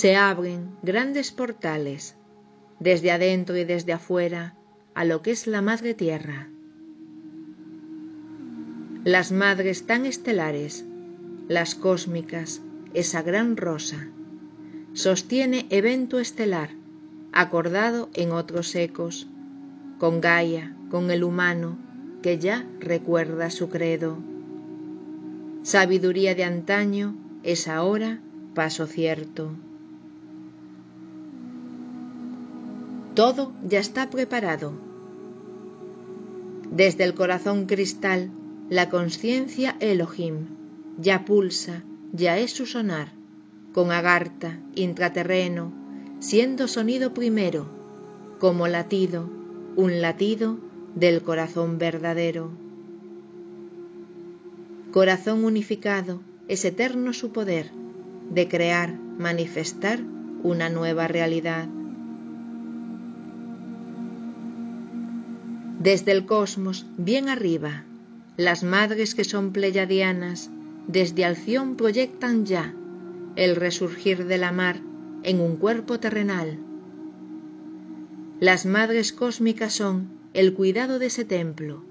Se abren grandes portales, desde adentro y desde afuera, a lo que es la madre tierra. Las madres tan estelares, las cósmicas, esa gran rosa, sostiene evento estelar, acordado en otros ecos, con Gaia, con el humano, que ya recuerda su credo. Sabiduría de antaño es ahora paso cierto. Todo ya está preparado. Desde el corazón cristal, la conciencia Elohim ya pulsa, ya es su sonar, con agarta, intraterreno, siendo sonido primero, como latido, un latido del corazón verdadero. Corazón unificado, es eterno su poder de crear, manifestar una nueva realidad. Desde el cosmos, bien arriba, las madres que son pleyadianas, desde Alción proyectan ya el resurgir de la mar en un cuerpo terrenal. Las madres cósmicas son el cuidado de ese templo,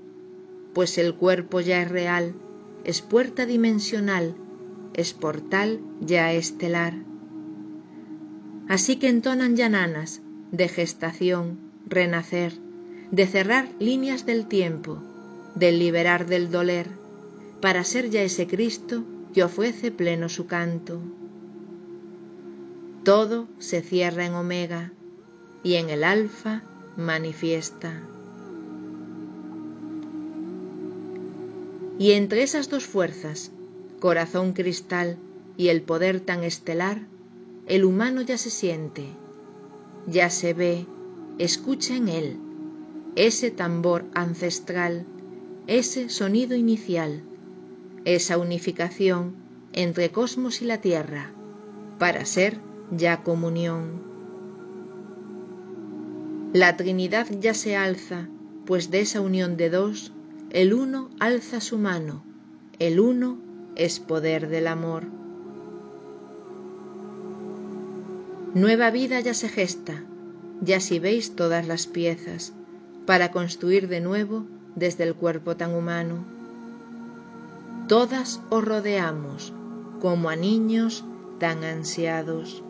pues el cuerpo ya es real, es puerta dimensional, es portal ya estelar. Así que entonan llananas de gestación, renacer, de cerrar líneas del tiempo, de liberar del doler, para ser ya ese Cristo que ofrece pleno su canto. Todo se cierra en Omega y en el Alfa manifiesta. Y entre esas dos fuerzas, corazón cristal y el poder tan estelar, el humano ya se siente, ya se ve, escucha en él ese tambor ancestral, ese sonido inicial, esa unificación entre cosmos y la tierra, para ser ya comunión. La Trinidad ya se alza, pues de esa unión de dos, el uno alza su mano, el uno es poder del amor. Nueva vida ya se gesta, ya si veis todas las piezas, para construir de nuevo desde el cuerpo tan humano. Todas os rodeamos como a niños tan ansiados.